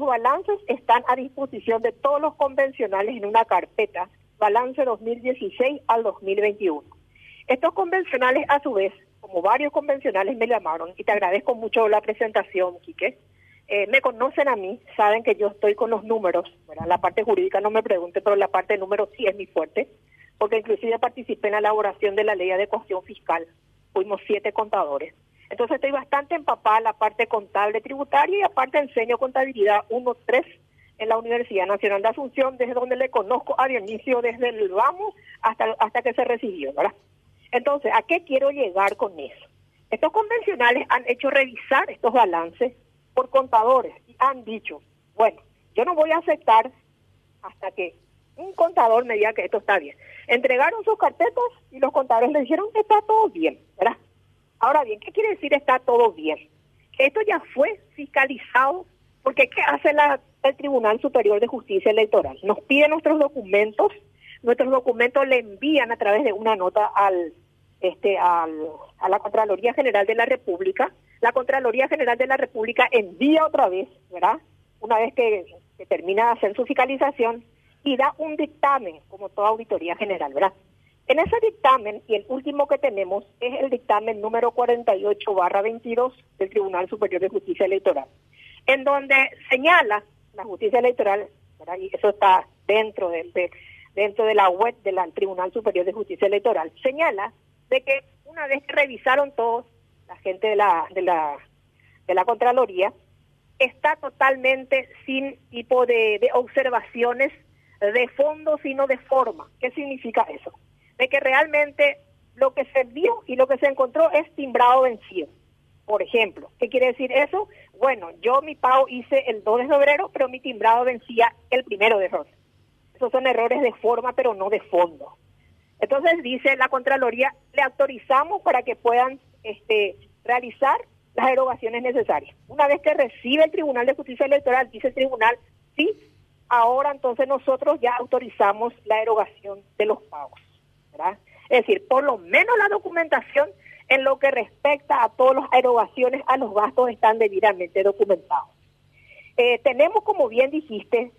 Los balances están a disposición de todos los convencionales en una carpeta, balance 2016 al 2021. Estos convencionales, a su vez, como varios convencionales me llamaron, y te agradezco mucho la presentación, Quique, eh, me conocen a mí, saben que yo estoy con los números, la parte jurídica no me pregunte, pero la parte de números sí es mi fuerte, porque inclusive participé en la elaboración de la ley de adecuación fiscal, fuimos siete contadores. Entonces estoy bastante empapada en la parte contable tributaria y aparte enseño contabilidad 1-3 en la Universidad Nacional de Asunción, desde donde le conozco a Dionisio desde el vamos hasta, hasta que se recibió, ¿verdad? Entonces, ¿a qué quiero llegar con eso? Estos convencionales han hecho revisar estos balances por contadores y han dicho, bueno, yo no voy a aceptar hasta que un contador me diga que esto está bien. Entregaron sus carpetas y los contadores le dijeron que está todo bien, ¿verdad? Ahora bien, ¿qué quiere decir está todo bien? Esto ya fue fiscalizado, porque ¿qué hace la, el Tribunal Superior de Justicia Electoral? Nos pide nuestros documentos, nuestros documentos le envían a través de una nota al este al, a la Contraloría General de la República. La Contraloría General de la República envía otra vez, ¿verdad? Una vez que, que termina de hacer su fiscalización y da un dictamen, como toda auditoría general, ¿verdad? En ese dictamen, y el último que tenemos es el dictamen número 48 barra 22 del Tribunal Superior de Justicia Electoral, en donde señala la justicia electoral, y eso está dentro de, dentro de la web del Tribunal Superior de Justicia Electoral, señala de que una vez que revisaron todos, la gente de la, de la, de la Contraloría, está totalmente sin tipo de, de observaciones de fondo, sino de forma. ¿Qué significa eso? De que realmente lo que se vio y lo que se encontró es timbrado vencido. Por ejemplo, ¿qué quiere decir eso? Bueno, yo mi pago hice el 2 de febrero, pero mi timbrado vencía el primero de febrero. Esos son errores de forma, pero no de fondo. Entonces dice la Contraloría, le autorizamos para que puedan este, realizar las erogaciones necesarias. Una vez que recibe el Tribunal de Justicia Electoral, dice el Tribunal, sí, ahora entonces nosotros ya autorizamos la erogación de los pagos. Es decir, por lo menos la documentación en lo que respecta a todas las erogaciones a los gastos están debidamente documentados. Eh, tenemos, como bien dijiste,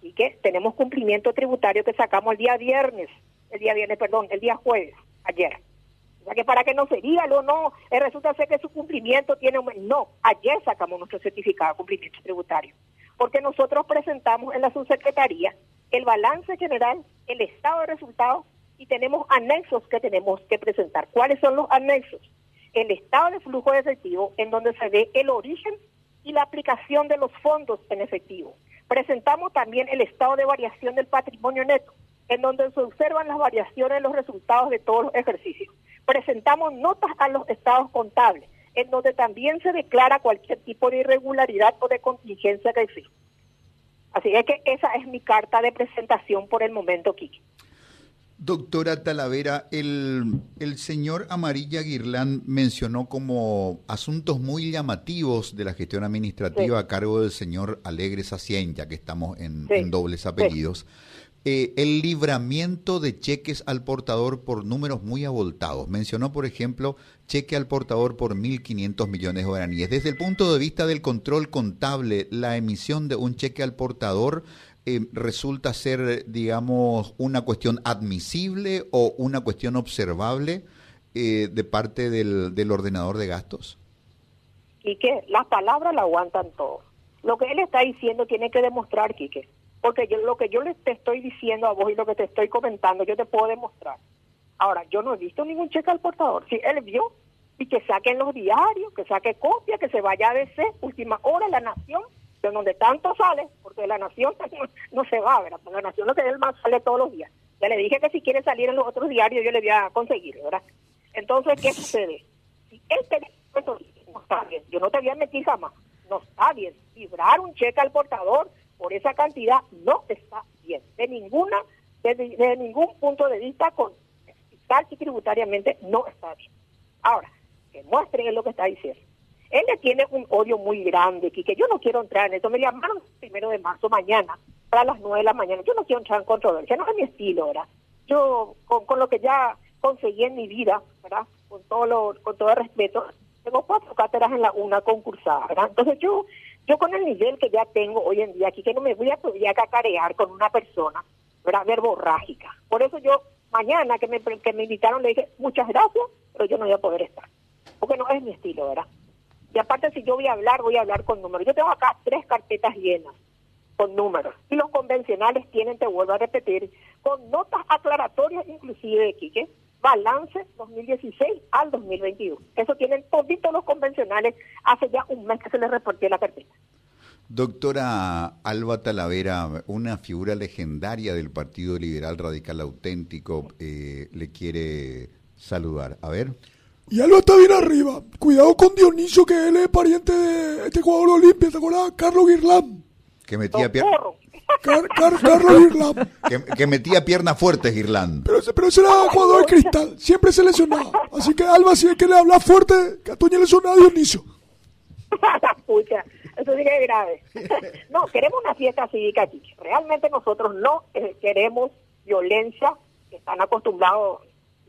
y que tenemos cumplimiento tributario que sacamos el día viernes, el día viernes, perdón, el día jueves, ayer. O que para que no se diga, no, no, eh, resulta ser que su cumplimiento tiene un... No, ayer sacamos nuestro certificado de cumplimiento tributario, porque nosotros presentamos en la subsecretaría el balance general, el estado de resultados y tenemos anexos que tenemos que presentar. ¿Cuáles son los anexos? El estado de flujo de efectivo, en donde se ve el origen y la aplicación de los fondos en efectivo. Presentamos también el estado de variación del patrimonio neto, en donde se observan las variaciones de los resultados de todos los ejercicios. Presentamos notas a los estados contables, en donde también se declara cualquier tipo de irregularidad o de contingencia que existe. Así es que esa es mi carta de presentación por el momento, Kiki. Doctora Talavera, el, señor Amarilla Guirlán mencionó como asuntos muy llamativos de la gestión administrativa a cargo del señor Alegre Sacien, ya que estamos en, dobles apellidos, eh, el libramiento de cheques al portador por números muy abultados. Mencionó, por ejemplo, cheque al portador por 1.500 millones de guaraníes. Desde el punto de vista del control contable, la emisión de un cheque al portador eh, resulta ser, digamos, una cuestión admisible o una cuestión observable eh, de parte del, del ordenador de gastos? Quique, las palabras la aguantan todo. Lo que él está diciendo tiene que demostrar, Quique. Porque lo que yo le estoy diciendo a vos y lo que te estoy comentando, yo te puedo demostrar. Ahora, yo no he visto ningún cheque al portador. Si él vio, y que saquen los diarios, que saque copia, que se vaya a DC, última hora, La Nación, de donde tanto sale, porque la nación no, se va, ¿verdad? La nación lo que es más sale todos los días. Ya le dije que si quiere salir en los otros diarios yo le voy a conseguir, ¿verdad? Entonces, ¿qué sucede? Si él te no está bien, yo no te voy a mentir jamás, no está bien. Librar un cheque al portador por esa cantidad no está bien, de ninguna, de ningún punto de vista fiscal y tributariamente no está bien. Ahora, que muestren lo que está diciendo. Él le tiene un odio muy grande, que yo no quiero entrar en eso. Me llamaron el primero de marzo mañana, para las nueve de la mañana. Yo no quiero entrar en controversia, no es mi estilo, ¿verdad? Yo, con, lo que ya conseguí en mi vida, ¿verdad? Con todo, lo, con todo respeto, tengo cuatro cátedras en la una concursada, ¿verdad? Entonces yo Yo con el nivel que ya tengo hoy en día aquí, que no me voy a cacarear con una persona, ¿verdad? Verborrágica. Por eso yo mañana que me, que me invitaron le dije, muchas gracias, pero yo no voy a poder estar. Porque no es mi estilo, ¿verdad? Y aparte si yo voy a hablar, voy a hablar con números. Yo tengo acá tres carpetas llenas con números. Y los convencionales tienen, te vuelvo a repetir, con notas aclaratorias inclusive de Quique, balance 2016 al 2021. Eso tienen toditos los convencionales hace ya un mes que se les reportó la carpeta. Doctora Alba Talavera, una figura legendaria del Partido Liberal Radical Auténtico, eh, le quiere saludar. A ver. Y Alba está bien arriba. Cuidado con Dionisio, que él es pariente de este jugador de Olimpia, ¿te acuerdas? Carlos Guirlán. Que metía pierna. Carlos Guirlán. Que, metía piernas fuertes, Guirlán. Pero, pero ese era jugador de cristal, siempre se lesionaba. Así que Alba, si es que le habla fuerte, que a Toña le suena a Dionisio. Pucha, eso sí que es grave. no, queremos una fiesta cívica aquí. Realmente nosotros no eh, queremos violencia, que están acostumbrados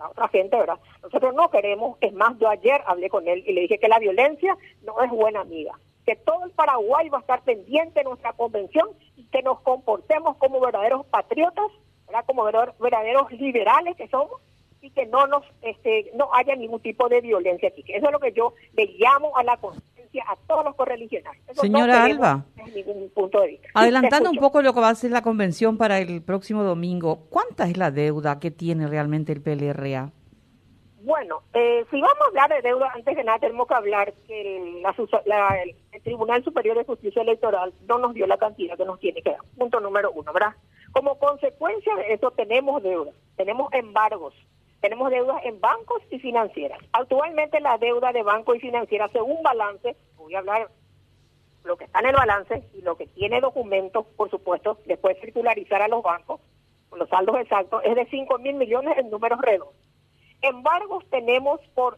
la otra gente, ¿verdad? Nosotros no queremos, es más, yo ayer hablé con él y le dije que la violencia no es buena amiga, que todo el Paraguay va a estar pendiente de nuestra convención y que nos comportemos como verdaderos patriotas, ¿verdad? Como verdaderos liberales que somos y que no nos este, no haya ningún tipo de violencia aquí. Eso es lo que yo le llamo a la conciencia a todos los correligionarios. Señora Alba, adelantando un poco lo que va a ser la convención para el próximo domingo, ¿cuánta es la deuda que tiene realmente el PLRA? Bueno, eh, si vamos a hablar de deuda, antes de nada tenemos que hablar que el, Tribunal Superior de Justicia Electoral no nos dio la cantidad que nos tiene que dar. Punto número uno, ¿verdad? Como consecuencia de eso tenemos deuda, tenemos embargos, tenemos deudas en bancos y financieras. Actualmente la deuda de banco y financiera, según balance, voy a hablar lo que está en el balance y lo que tiene documentos, por supuesto, después circularizar a los bancos, con los saldos exactos, es de 5 mil millones en números redondos embargos tenemos por,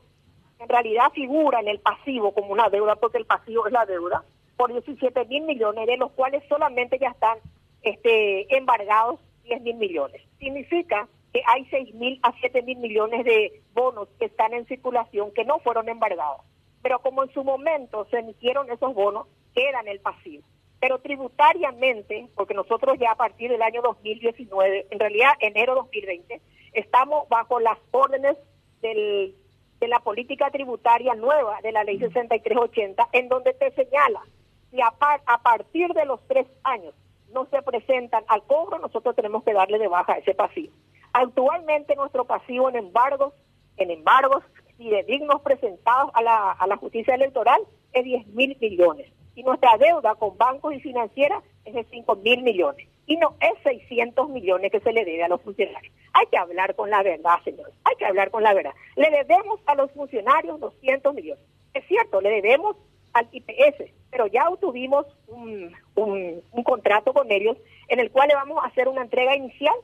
en realidad figura en el pasivo como una deuda, porque el pasivo es la deuda, por 17 mil millones, de los cuales solamente ya están este, embargados 10 mil millones. Significa que hay 6 mil a 7 mil millones de bonos que están en circulación que no fueron embargados. Pero como en su momento se emitieron esos bonos, quedan el pasivo. Pero tributariamente, porque nosotros ya a partir del año 2019, en realidad enero 2020, estamos bajo las órdenes del, de la política tributaria nueva de la ley 6380, en donde te señala si a, a partir de los tres años no se presentan al cobro, nosotros tenemos que darle de baja ese pasivo. Actualmente nuestro pasivo en embargos, en embargos y de dignos presentados a la, a la justicia electoral es 10 mil millones. Y nuestra deuda con bancos y financieras es de 5 mil millones y no es 600 millones que se le debe a los funcionarios. Hay que hablar con la verdad, señores, hay que hablar con la verdad. Le debemos a los funcionarios 200 millones. Es cierto, le debemos al IPS, pero ya obtuvimos un, un, contrato con ellos en el cual le vamos a hacer una entrega inicial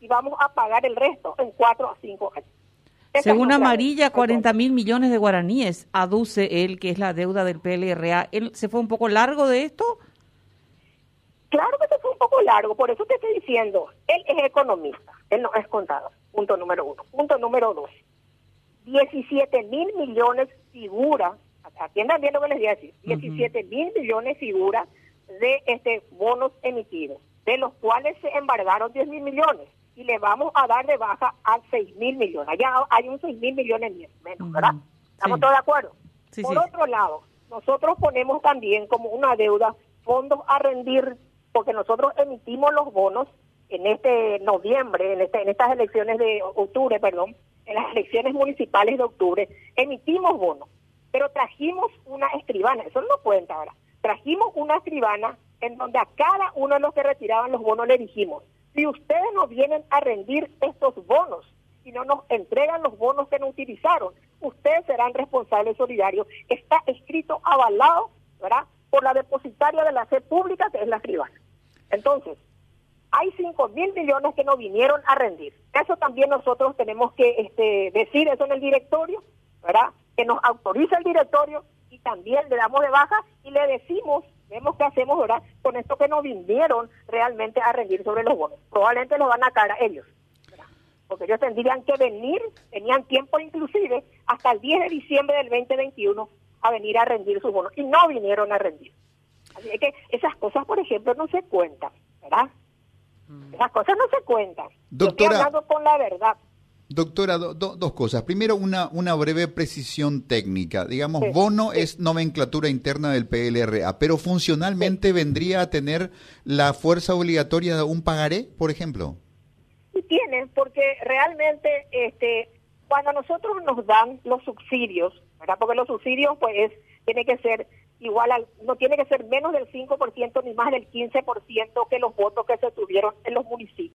y vamos a pagar el resto en cuatro a cinco años. Según Amarilla, 40 mil millones de guaraníes aduce él que es la deuda del PLRA. ¿Él se fue un poco largo de esto? Claro que se fue un poco largo, por eso te estoy diciendo, él es economista, él no es contador, punto número uno. Punto número dos, 17 mil millones figura, atiendan bien lo que les voy a decir, 17 mil millones figura de este bonos emitidos, de los cuales se embargaron 10 mil millones y le vamos a dar de baja a 6 mil millones. Allá hay un 6 mil millones menos, ¿verdad? ¿Estamos todos de acuerdo? Por otro lado, nosotros ponemos también como una deuda fondos a rendir porque nosotros emitimos los bonos en este noviembre, en, este, en estas elecciones de octubre, perdón, en las elecciones municipales de octubre, emitimos bonos, pero trajimos una escribana, eso no cuenta ahora, trajimos una escribana en donde a cada uno de los que retiraban los bonos le dijimos, si ustedes no vienen a rendir estos bonos y no nos entregan los bonos que no utilizaron, ustedes serán responsables solidarios. Está escrito avalado, ¿verdad? por la depositaria de la sed pública, que es la escribana. Entonces, hay 5 mil millones que no vinieron a rendir. Eso también nosotros tenemos que este, decir eso en el directorio, ¿verdad? Que nos autoriza el directorio y también le damos de baja y le decimos, vemos qué hacemos, ¿verdad? Con esto que no vinieron realmente a rendir sobre los bonos. Probablemente lo van a cara ellos, Porque ellos tendrían que venir, tenían tiempo inclusive hasta el 10 de diciembre del 2021 a venir a rendir sus bonos y no vinieron a rendir. Así que esas cosas, por ejemplo, no se cuentan, ¿verdad? Mm. Esas cosas no se cuentan. Doctora, Yo estoy con la verdad. Doctora, dos cosas. Primero, una, una breve precisión técnica. Digamos, bono es nomenclatura interna del PLRA, pero funcionalmente vendría a tener la fuerza obligatoria de un pagaré, por ejemplo. Sí tiene, porque realmente este, cuando nosotros nos dan los subsidios, ¿verdad? porque los subsidios pues tiene que ser igual al, no tiene que ser menos del 5% ni más del 15% que los votos que se tuvieron en los municipios.